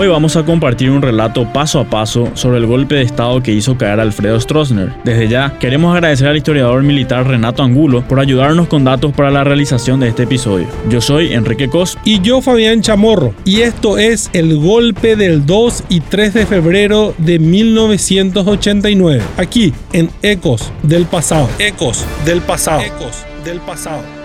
Hoy vamos a compartir un relato paso a paso sobre el golpe de estado que hizo caer a Alfredo Stroessner. Desde ya, queremos agradecer al historiador militar Renato Angulo por ayudarnos con datos para la realización de este episodio. Yo soy Enrique Cos y yo Fabián Chamorro y esto es el golpe del 2 y 3 de febrero de 1989, aquí en Ecos del pasado. Ecos del pasado. Ecos del pasado.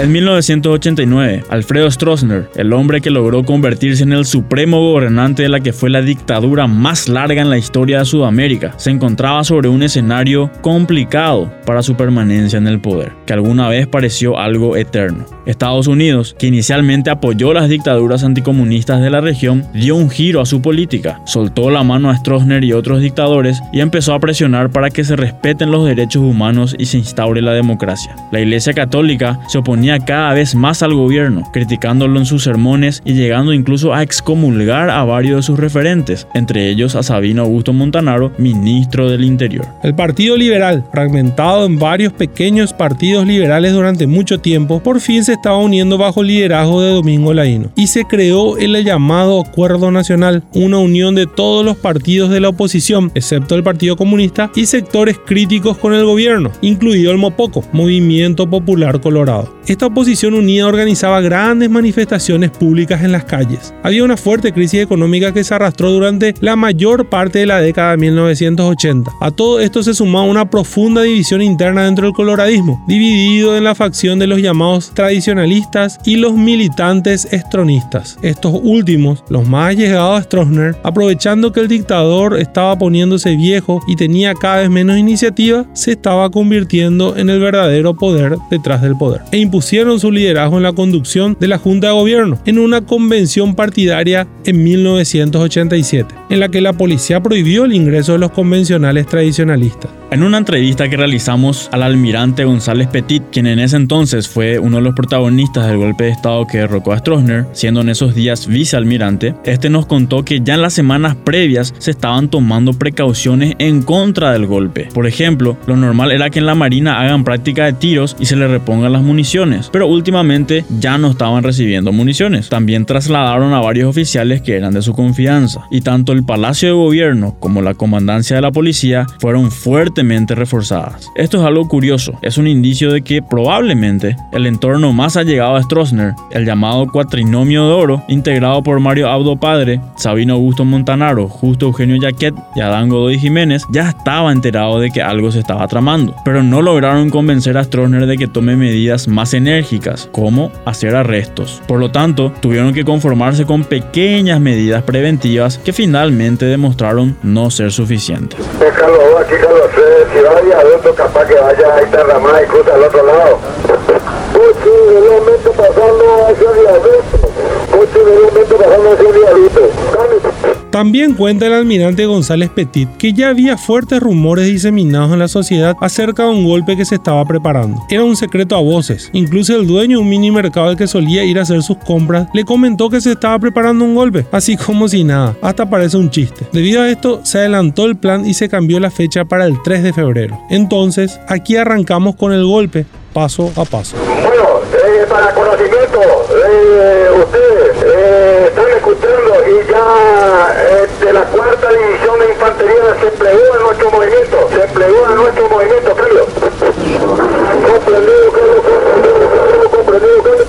En 1989, Alfredo Stroessner, el hombre que logró convertirse en el supremo gobernante de la que fue la dictadura más larga en la historia de Sudamérica, se encontraba sobre un escenario complicado para su permanencia en el poder, que alguna vez pareció algo eterno. Estados Unidos, que inicialmente apoyó las dictaduras anticomunistas de la región, dio un giro a su política, soltó la mano a Stroessner y otros dictadores y empezó a presionar para que se respeten los derechos humanos y se instaure la democracia. La Iglesia Católica se oponía cada vez más al gobierno, criticándolo en sus sermones y llegando incluso a excomulgar a varios de sus referentes, entre ellos a Sabino Augusto Montanaro, ministro del Interior. El Partido Liberal, fragmentado en varios pequeños partidos liberales durante mucho tiempo, por fin se estaba uniendo bajo el liderazgo de Domingo Laino y se creó el llamado Acuerdo Nacional, una unión de todos los partidos de la oposición, excepto el Partido Comunista, y sectores críticos con el gobierno, incluido el MOPOCO, Movimiento Popular Colorado. Esta oposición unida organizaba grandes manifestaciones públicas en las calles. Había una fuerte crisis económica que se arrastró durante la mayor parte de la década de 1980. A todo esto se sumaba una profunda división interna dentro del coloradismo, dividido en la facción de los llamados tradicionalistas y los militantes estronistas. Estos últimos, los más allegados a Stroessner, aprovechando que el dictador estaba poniéndose viejo y tenía cada vez menos iniciativa, se estaba convirtiendo en el verdadero poder detrás del poder e pusieron su liderazgo en la conducción de la Junta de Gobierno en una convención partidaria en 1987, en la que la policía prohibió el ingreso de los convencionales tradicionalistas. En una entrevista que realizamos al almirante González Petit, quien en ese entonces fue uno de los protagonistas del golpe de Estado que derrocó a Stroessner, siendo en esos días vicealmirante, este nos contó que ya en las semanas previas se estaban tomando precauciones en contra del golpe. Por ejemplo, lo normal era que en la Marina hagan práctica de tiros y se le repongan las municiones, pero últimamente ya no estaban recibiendo municiones. También trasladaron a varios oficiales que eran de su confianza, y tanto el Palacio de Gobierno como la Comandancia de la Policía fueron fuertes reforzadas. Esto es algo curioso, es un indicio de que probablemente el entorno más allegado a Stroessner, el llamado cuatrinomio de oro, integrado por Mario Abdo Padre, Sabino Augusto Montanaro, Justo Eugenio Yaquet y Adán Godoy Jiménez, ya estaba enterado de que algo se estaba tramando, pero no lograron convencer a Stroessner de que tome medidas más enérgicas, como hacer arrestos. Por lo tanto, tuvieron que conformarse con pequeñas medidas preventivas que finalmente demostraron no ser suficientes si vaya adulto capaz que vaya a esta ramada y cruza al otro lado. Posiblemente pasando hacia el viaducto. Posiblemente pasando hacia el viaducto. También cuenta el almirante González Petit que ya había fuertes rumores diseminados en la sociedad acerca de un golpe que se estaba preparando. Era un secreto a voces. Incluso el dueño de un mini mercado al que solía ir a hacer sus compras le comentó que se estaba preparando un golpe, así como si nada. Hasta parece un chiste. Debido a esto, se adelantó el plan y se cambió la fecha para el 3 de febrero. Entonces, aquí arrancamos con el golpe, paso a paso. Bueno, eh, para conocimiento, ustedes eh, escuchando y ya de la cuarta división de infantería se empleó en nuestro movimiento, se empleó en nuestro movimiento, Carlos. Comprendido, Carlos, comprendido, comprendido, Carlos.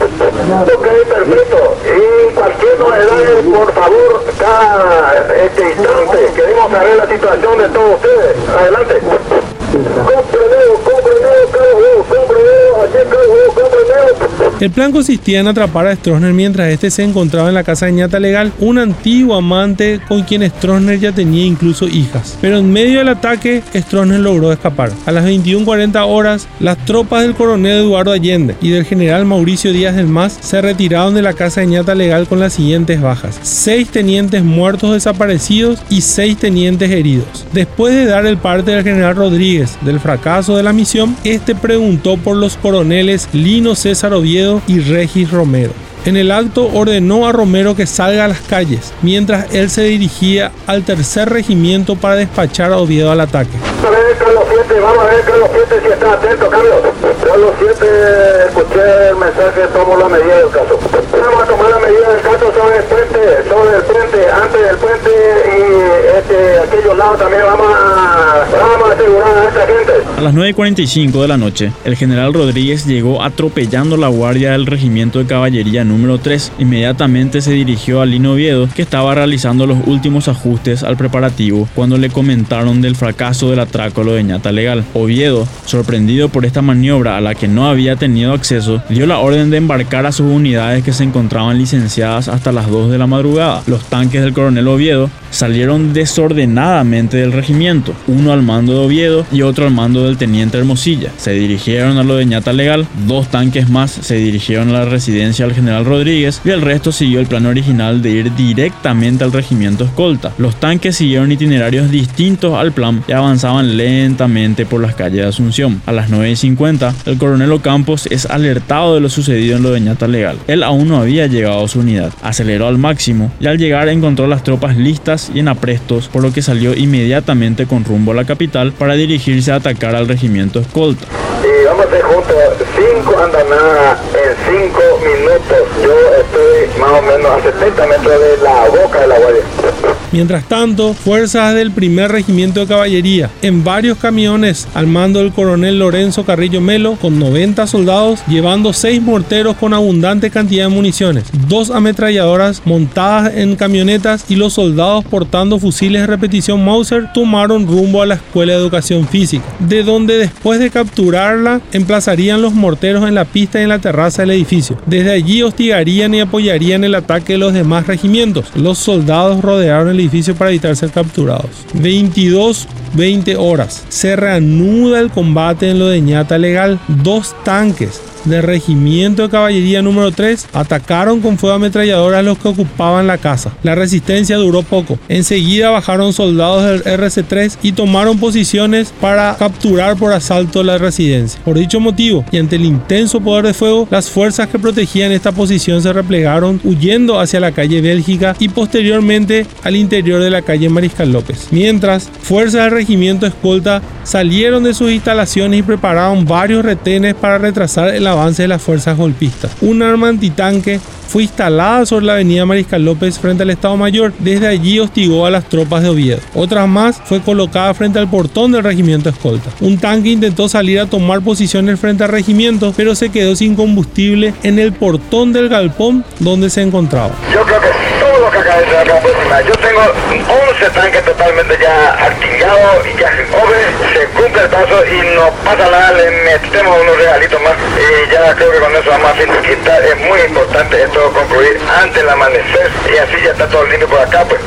Ok, perfecto. Y cualquier novedad, por favor, cada este instante, queremos saber la situación de todos ustedes. Adelante. Comprendido, comprendido, Carlos, comprendido, aquí Carlos, comprendido. El plan consistía en atrapar a Stroessner mientras este se encontraba en la casa de ñata legal, un antiguo amante con quien Stroessner ya tenía incluso hijas. Pero en medio del ataque, Stroessner logró escapar. A las 21:40 horas, las tropas del coronel Eduardo Allende y del general Mauricio Díaz del Mas se retiraron de la casa de ñata legal con las siguientes bajas: seis tenientes muertos desaparecidos y seis tenientes heridos. Después de dar el parte del general Rodríguez del fracaso de la misión, este preguntó por los coroneles Lino César Oviedo Y Regis Romero. En el acto ordenó a Romero que salga a las calles, mientras él se dirigía al tercer regimiento para despachar a Oviedo al ataque. 7, vamos a ver, Carlos 7, si está atento, Carlos. Carlos 7, escuché el mensaje, tomo la medida del caso. Vamos a tomar la medida del caso sobre el puente, sobre el puente, antes del puente y este, aquellos lados también vamos a, vamos a asegurar a esta gente. A las 9.45 de la noche, el general Rodríguez llegó atropellando la guardia del regimiento de caballería número 3. Inmediatamente se dirigió a Lino Oviedo, que estaba realizando los últimos ajustes al preparativo cuando le comentaron del fracaso del atraco a de ñata legal. Oviedo, sorprendido por esta maniobra a la que no había tenido acceso, dio la orden de embarcar a sus unidades que se encontraban licenciadas hasta las 2 de la madrugada. Los tanques del coronel Oviedo salieron desordenadamente del regimiento, uno al mando de Oviedo y otro al mando del teniente Hermosilla. Se dirigieron a lo de ñata legal, dos tanques más se dirigieron a la residencia del general Rodríguez y el resto siguió el plan original de ir directamente al regimiento escolta. Los tanques siguieron itinerarios distintos al plan y avanzaban lentamente por las calles de Asunción. A las 9.50, el coronel Ocampos es alertado de lo sucedido en lo de ñata legal. Él aún no había llegado a su unidad. Aceleró al máximo y al llegar encontró las tropas listas y en aprestos, por lo que salió inmediatamente con rumbo a la capital para dirigirse a atacar al regimiento escolta. Y vamos a andanadas en minutos. Yo estoy más o menos a 70 metros de la boca de la guardia. Mientras tanto, fuerzas del primer regimiento de caballería, en varios camiones al mando del coronel Lorenzo Carrillo Melo, con 90 soldados, llevando 6 morteros con abundante cantidad de municiones, dos ametralladoras montadas en camionetas y los soldados portando fusiles de repetición Mauser, tomaron rumbo a la Escuela de Educación Física, de donde después de capturarla, emplazarían los morteros en la pista y en la terraza del edificio. Desde allí hostigarían y apoyarían el ataque de los demás regimientos. Los soldados rodearon el edificio para evitar ser capturados. 22 20 horas. Se reanuda el combate en lo de ñata legal. Dos tanques del regimiento de caballería número 3 atacaron con fuego ametrallador a los que ocupaban la casa. La resistencia duró poco. Enseguida bajaron soldados del RC3 y tomaron posiciones para capturar por asalto la residencia. Por dicho motivo y ante el intenso poder de fuego, las fuerzas que protegían esta posición se replegaron huyendo hacia la calle Bélgica y posteriormente al interior de la calle Mariscal López. Mientras, fuerzas del regimiento escolta salieron de sus instalaciones y prepararon varios retenes para retrasar el avance de las fuerzas golpistas. Un arma antitanque fue instalada sobre la avenida Mariscal López frente al Estado Mayor. Desde allí hostigó a las tropas de Oviedo. Otras más fue colocada frente al portón del regimiento escolta. Un tanque intentó salir a tomar posiciones frente al regimiento, pero se quedó sin combustible en el portón del galpón donde se encontraba. Yo creo que Yo tengo 11 tanques totalmente ya artillados y ya obres, se cumple el paso y no pasa nada, le metemos unos regalitos más y ya creo que con eso vamos a finiquitar. Es muy importante esto concluir antes del amanecer y así ya está todo lindo por acá pues.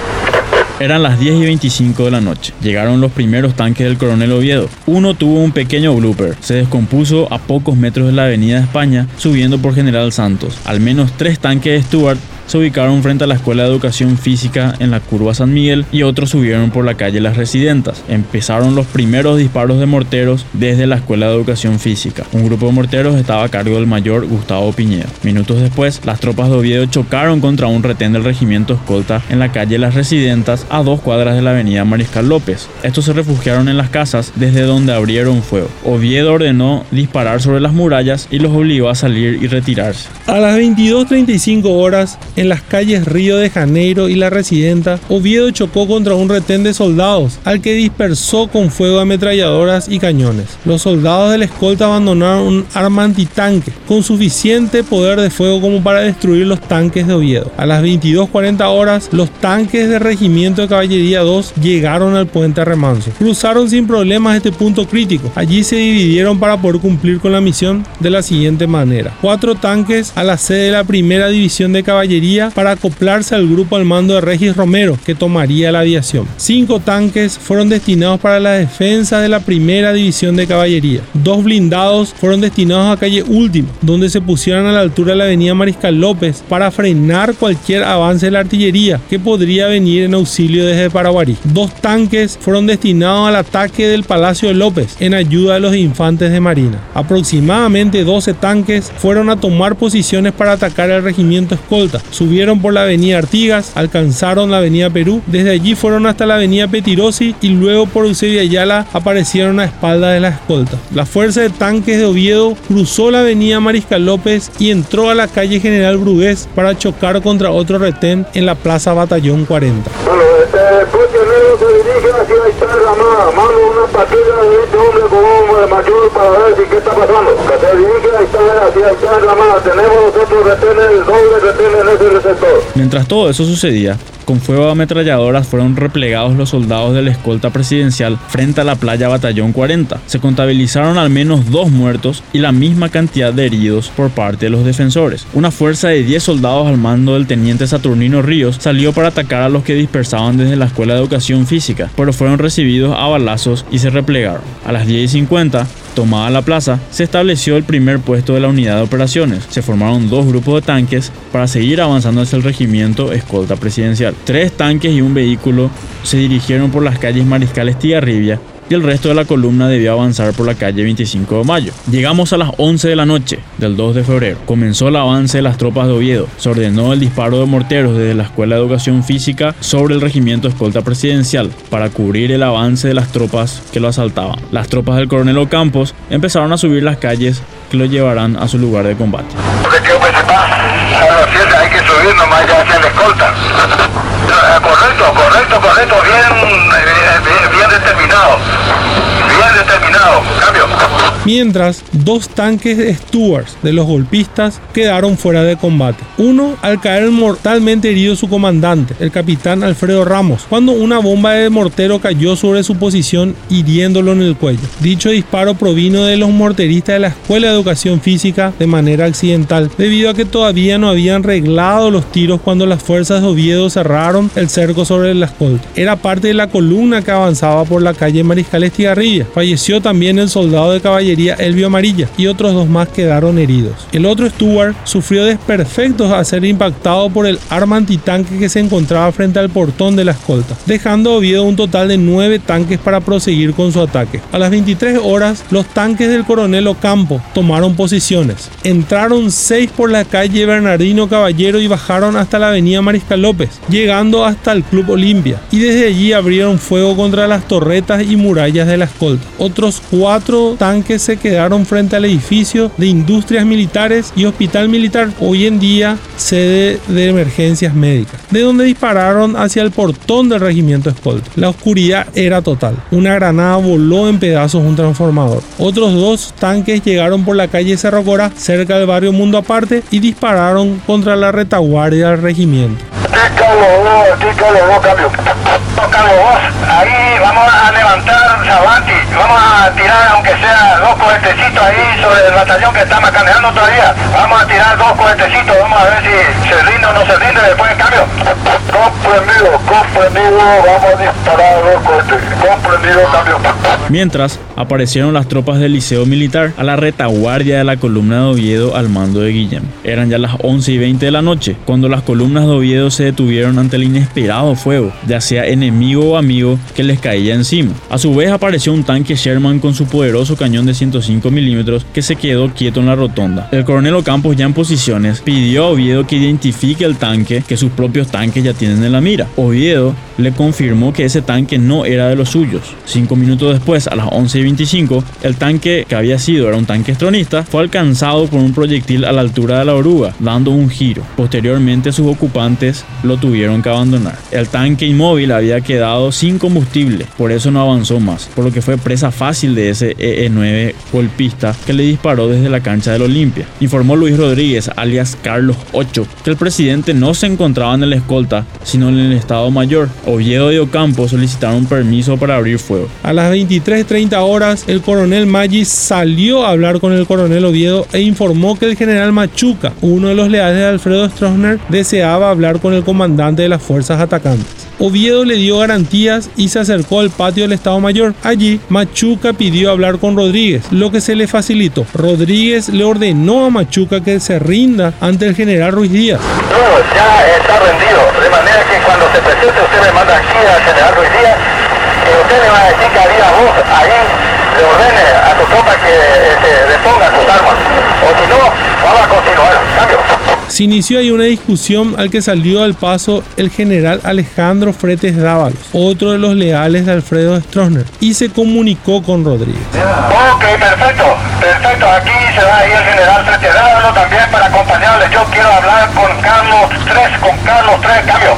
Eran las 10 y 25 de la noche. Llegaron los primeros tanques del coronel Oviedo. Uno tuvo un pequeño blooper. Se descompuso a pocos metros de la avenida España, subiendo por General Santos. Al menos tres tanques de Stuart se ubicaron frente a la Escuela de Educación Física en la curva San Miguel y otros subieron por la calle Las Residentas. Empezaron los primeros disparos de morteros desde la Escuela de Educación Física. Un grupo de morteros estaba a cargo del mayor Gustavo Piñeda. Minutos después, las tropas de Oviedo chocaron contra un retén del regimiento escolta en la calle Las Residentas a dos cuadras de la avenida Mariscal López. Estos se refugiaron en las casas desde donde abrieron fuego. Oviedo ordenó disparar sobre las murallas y los obligó a salir y retirarse. A las 22.35 horas, en las calles Río de Janeiro y La Residenta, Oviedo chocó contra un retén de soldados, al que dispersó con fuego ametralladoras y cañones. Los soldados de la escolta abandonaron un arma antitanque con suficiente poder de fuego como para destruir los tanques de Oviedo. A las 22.40 horas, los tanques del Regimiento de Caballería 2 llegaron al puente Remanso. Cruzaron sin problemas este punto crítico. Allí se dividieron para poder cumplir con la misión de la siguiente manera. Cuatro tanques a la sede de la primera división de caballería para acoplarse al grupo al mando de Regis Romero, que tomaría la aviación. Cinco tanques fueron destinados para la defensa de la primera división de caballería. Dos blindados fueron destinados a calle Última, donde se pusieron a la altura de la avenida Mariscal López para frenar cualquier avance de la artillería que podría venir en auxilio desde Paraguarí. Dos tanques fueron destinados al ataque del Palacio de López en ayuda de los infantes de Marina. Aproximadamente 12 tanques fueron a tomar posiciones para atacar al regimiento escolta. Subieron por la avenida Artigas, alcanzaron la avenida Perú, desde allí fueron hasta la avenida Petirosi y luego por Eusebio Ayala aparecieron a espalda de la escolta. La fuerza de tanques de Oviedo cruzó la avenida Mariscal López y entró a la calle General Brugués para chocar contra otro retén en la plaza Batallón 40. Bueno, este Ramada. Mando una patrulla de este hombre con un mayor para ver si qué está pasando. Que se dirige a Haitán, hacia Haitán Ramada. Tenemos nosotros retenes, doble retenes en ese receptor. Mientras todo eso sucedía, con fuego de ametralladoras fueron replegados los soldados de la escolta presidencial frente a la playa Batallón 40. Se contabilizaron al menos dos muertos y la misma cantidad de heridos por parte de los defensores. Una fuerza de 10 soldados al mando del teniente Saturnino Ríos salió para atacar a los que dispersaban desde la Escuela de Educación Física, pero fueron recibidos a balazos y se replegaron. A las 10 y 50, Tomada la plaza, se estableció el primer puesto de la unidad de operaciones. Se formaron dos grupos de tanques para seguir avanzando hacia el regimiento escolta presidencial. Tres tanques y un vehículo se dirigieron por las calles Mariscal Estigarribia y el resto de la columna debió avanzar por la calle 25 de mayo. Llegamos a las 11 de la noche del 2 de febrero. Comenzó el avance de las tropas de Oviedo. Se ordenó el disparo de morteros desde la Escuela de Educación Física sobre el regimiento escolta presidencial para cubrir el avance de las tropas que lo asaltaban. Las tropas del coronel Ocampos empezaron a subir las calles que lo llevarán a su lugar de combate. ¿De qué hombre se pasa? A las 7 hay que subir nomás ya hacia la escolta. Correcto, correcto, correcto. Mientras, dos tanques Stuarts de los golpistas quedaron fuera de combate. Uno al caer mortalmente herido su comandante, el capitán Alfredo Ramos, cuando una bomba de mortero cayó sobre su posición hiriéndolo en el cuello. Dicho disparo provino de los morteristas de la Escuela de Educación Física de manera accidental, debido a que todavía no habían reglado los tiros cuando las fuerzas de Oviedo cerraron el cerco sobre la escolta. Era parte de la columna que avanzaba por la calle Mariscal Estigarribia. Falleció también el soldado de caballería Elvio Amarilla y otros dos más quedaron heridos. El otro Stuart sufrió desperfectos al ser impactado por el arma antitanque que se encontraba frente al portón de la escolta, dejando a un total de nueve tanques para proseguir con su ataque. A las 23 horas, los tanques del coronel Ocampo tomaron posiciones. Entraron seis por la calle Bernardino Caballero y bajaron hasta la avenida Mariscal López, llegando hasta el Club Olimpia, y desde allí abrieron fuego contra las torretas y murallas de la escolta. Otros cuatro tanques se quedaron frente al edificio de industrias militares y hospital militar, hoy en día sede de emergencias médicas, de donde dispararon hacia el portón del regimiento escolta. La oscuridad era total. Una granada voló en pedazos un transformador. Otros dos tanques llegaron por la calle Cerro Cora, cerca del barrio Mundo Aparte, y dispararon contra la retaguardia del regimiento. Tícalo tícalo vos. Ahí vamos a levantar Sabanti. Vamos a tirar, aunque sea dos cohetecitos ahí sobre el batallón que está macaneando todavía. Vamos a tirar dos cohetecitos. Vamos a ver si se rinde o no se rinde después del cambio. Comprendido, comprendido. Vamos a disparar dos cohetes. Comprendido, cambio. Mientras, aparecieron las tropas del Liceo Militar a la retaguardia de la columna de Oviedo al mando de Guillem. Eran ya las 11 y 20 de la noche, cuando las columnas de Oviedo se detuvieron ante el inesperado fuego, ya sea enemigo o amigo que les caía encima. A su vez apareció un tanque Sherman con su poderoso cañón de 105 milímetros que se quedó quieto en la rotonda. El coronel Ocampos ya en posiciones pidió a Oviedo que identifique el tanque que sus propios tanques ya tienen en la mira. Oviedo le confirmó que ese tanque no era de los suyos. Cinco minutos después, a las 11 y 25, el tanque que había sido era un tanque estronista, fue alcanzado por un proyectil a la altura de la oruga, dando un giro. Posteriormente sus ocupantes lo tuvieron que abandonar. El tanque inmóvil había quedado sin combustible, por eso no avanzó por lo que fue presa fácil de ese EE9 golpista que le disparó desde la cancha del Olimpia. Informó Luis Rodríguez, alias Carlos 8, que el presidente no se encontraba en el escolta sino en el Estado Mayor. Oviedo y Ocampo solicitaron permiso para abrir fuego. A las 23.30 horas, el coronel Maggi salió a hablar con el coronel Oviedo e informó que el general Machuca, uno de los leales de Alfredo Stroessner, deseaba hablar con el comandante de las fuerzas atacantes. Oviedo le dio garantías y se acercó al patio del Estado Mayor. Allí, Machuca pidió hablar con Rodríguez, lo que se le facilitó. Rodríguez le ordenó a Machuca que se rinda ante el general Ruiz Díaz. No, ya está rendido, de manera que cuando se presente usted me manda aquí al general Ruiz Díaz, que usted le va a decir que había voz ahí, le ordene a tu tropa que se este, deponga sus armas, o si no, vamos a continuar. Cambio. Se inició ahí una discusión al que salió al paso el general Alejandro Fretes Dávalos, otro de los leales de Alfredo Stroessner, y se comunicó con Rodríguez. Ok, perfecto, perfecto. Aquí se va a ir el general Fretes Dávalos también para acompañarle. Yo quiero hablar con Carlos 3, con Carlos 3, cambio.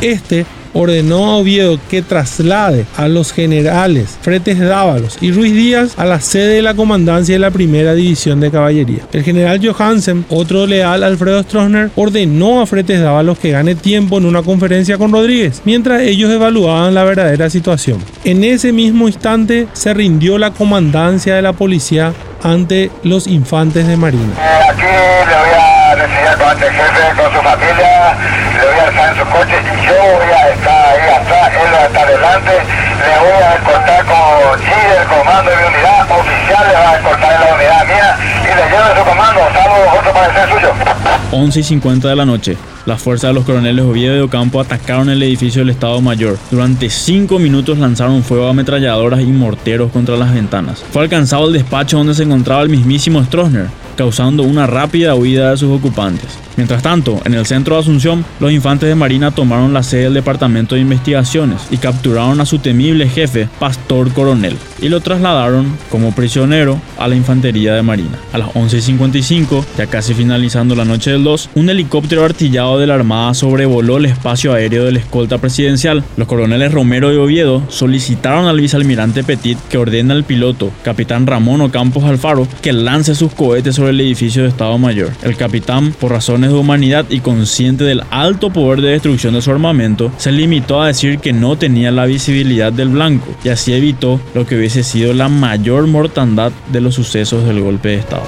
Este ordenó a Oviedo que traslade a los generales Fretes Dávalos y Ruiz Díaz a la sede de la comandancia de la primera división de caballería. El general Johansen, otro leal Alfredo Stroessner, ordenó a Fretes Dávalos que gane tiempo en una conferencia con Rodríguez, mientras ellos evaluaban la verdadera situación. En ese mismo instante se rindió la comandancia de la policía ante los infantes de Marina. Aquí le voy a recibir con el jefe, con su familia, le voy a estar en su coche y yo de la unidad mía y le llevo su comando, salvo otro parecer suyo. 11 y 50 de la noche. Las fuerzas de los coroneles Oviedo y Ocampo atacaron el edificio del Estado Mayor. Durante cinco minutos lanzaron fuego a ametralladoras y morteros contra las ventanas. Fue alcanzado el despacho donde se encontraba el mismísimo Stroessner, causando una rápida huida de sus ocupantes. Mientras tanto, en el centro de Asunción, los infantes de Marina tomaron la sede del Departamento de Investigaciones y capturaron a su temible jefe, Pastor Coronel, y lo trasladaron como prisionero a la Infantería de Marina. A las 11.55, ya casi finalizando la noche del 2, un helicóptero artillado de la Armada sobrevoló el espacio aéreo de la escolta presidencial. Los coroneles Romero y Oviedo solicitaron al vicealmirante Petit que ordene al piloto, capitán Ramón Ocampos Alfaro, que lance sus cohetes sobre el edificio de Estado Mayor. El capitán, por razones de humanidad y consciente del alto poder de destrucción de su armamento, se limitó a decir que no tenía la visibilidad del blanco y así evitó lo que hubiese sido la mayor mortandad de los sucesos del golpe de Estado.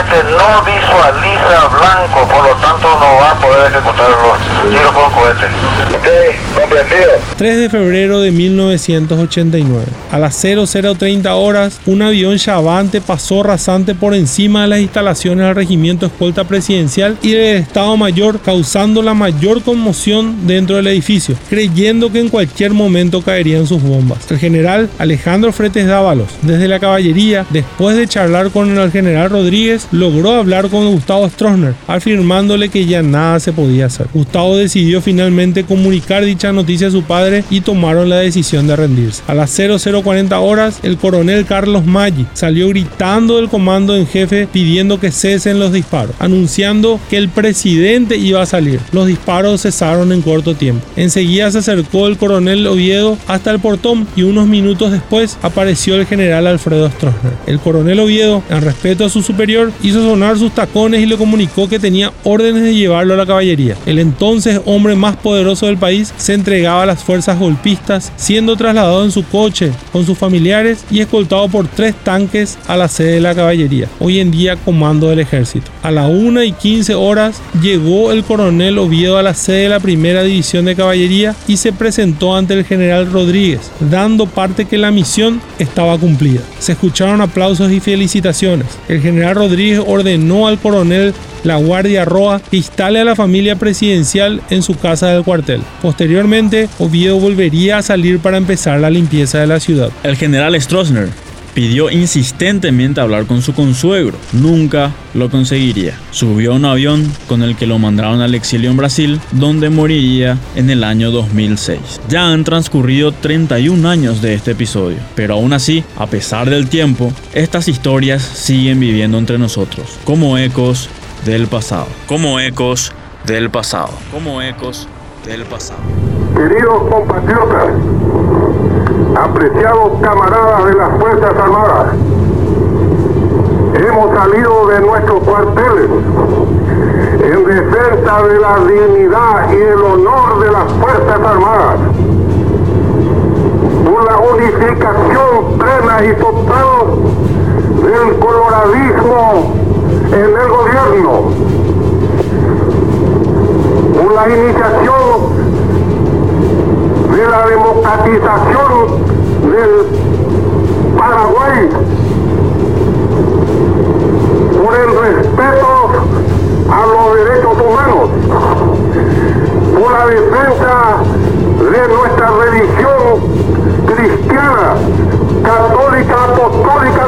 Que no visualiza blanco, por lo tanto no va a poder ejecutar los tiros con cohetes. Ok, comprendido. 3 de febrero de 1989. A las 0030 horas, un avión chavante pasó rasante por encima de las instalaciones del regimiento escolta presidencial y del Estado Mayor, causando la mayor conmoción dentro del edificio, creyendo que en cualquier momento caerían sus bombas. El general Alejandro Fretes Dávalos, desde la caballería, después de charlar con el general Rodríguez, logró hablar con Gustavo Stroessner, afirmándole que ya nada se podía hacer. Gustavo decidió finalmente comunicar dicha noticia a su padre y tomaron la decisión de rendirse. A las 0040 horas, el coronel Carlos Maggi salió gritando del comando en jefe pidiendo que cesen los disparos, anunciando que el presidente iba a salir. Los disparos cesaron en corto tiempo. Enseguida se acercó el coronel Oviedo hasta el portón y unos minutos después apareció el general Alfredo Stroessner. El coronel Oviedo, en respeto a su superior, hizo sonar sus tacones y le comunicó que tenía órdenes de llevarlo a la caballería. El entonces hombre más poderoso del país se entregaba a las fuerzas golpistas, siendo trasladado en su coche con sus familiares y escoltado por tres tanques a la sede de la caballería, hoy en día comando del ejército. A las 1 y 15 horas llegó el coronel Oviedo a la sede de la primera división de caballería y se presentó ante el general Rodríguez, dando parte que la misión estaba cumplida. Se escucharon aplausos y felicitaciones. El general Rodríguez ordenó al coronel la Guardia Roja que instale a la familia presidencial en su casa del cuartel. Posteriormente, Oviedo volvería a salir para empezar la limpieza de la ciudad. El general Stroessner pidió insistentemente hablar con su consuegro. Nunca lo conseguiría. Subió a un avión con el que lo mandaron al exilio en Brasil, donde moriría en el año 2006. Ya han transcurrido 31 años de este episodio, pero aún así, a pesar del tiempo, estas historias siguen viviendo entre nosotros, como ecos del pasado. Como ecos del pasado. Como ecos del pasado. Queridos compatriotas, apreciados camaradas de las Fuerzas Armadas, hemos salido de nuestros cuarteles en defensa de la dignidad y el honor de las Fuerzas Armadas, por la unificación plena y total del coloradismo en el gobierno, por la iniciación de la democratización del Paraguay, por el respeto a los derechos humanos, por la defensa de nuestra religión cristiana, católica, apostólica,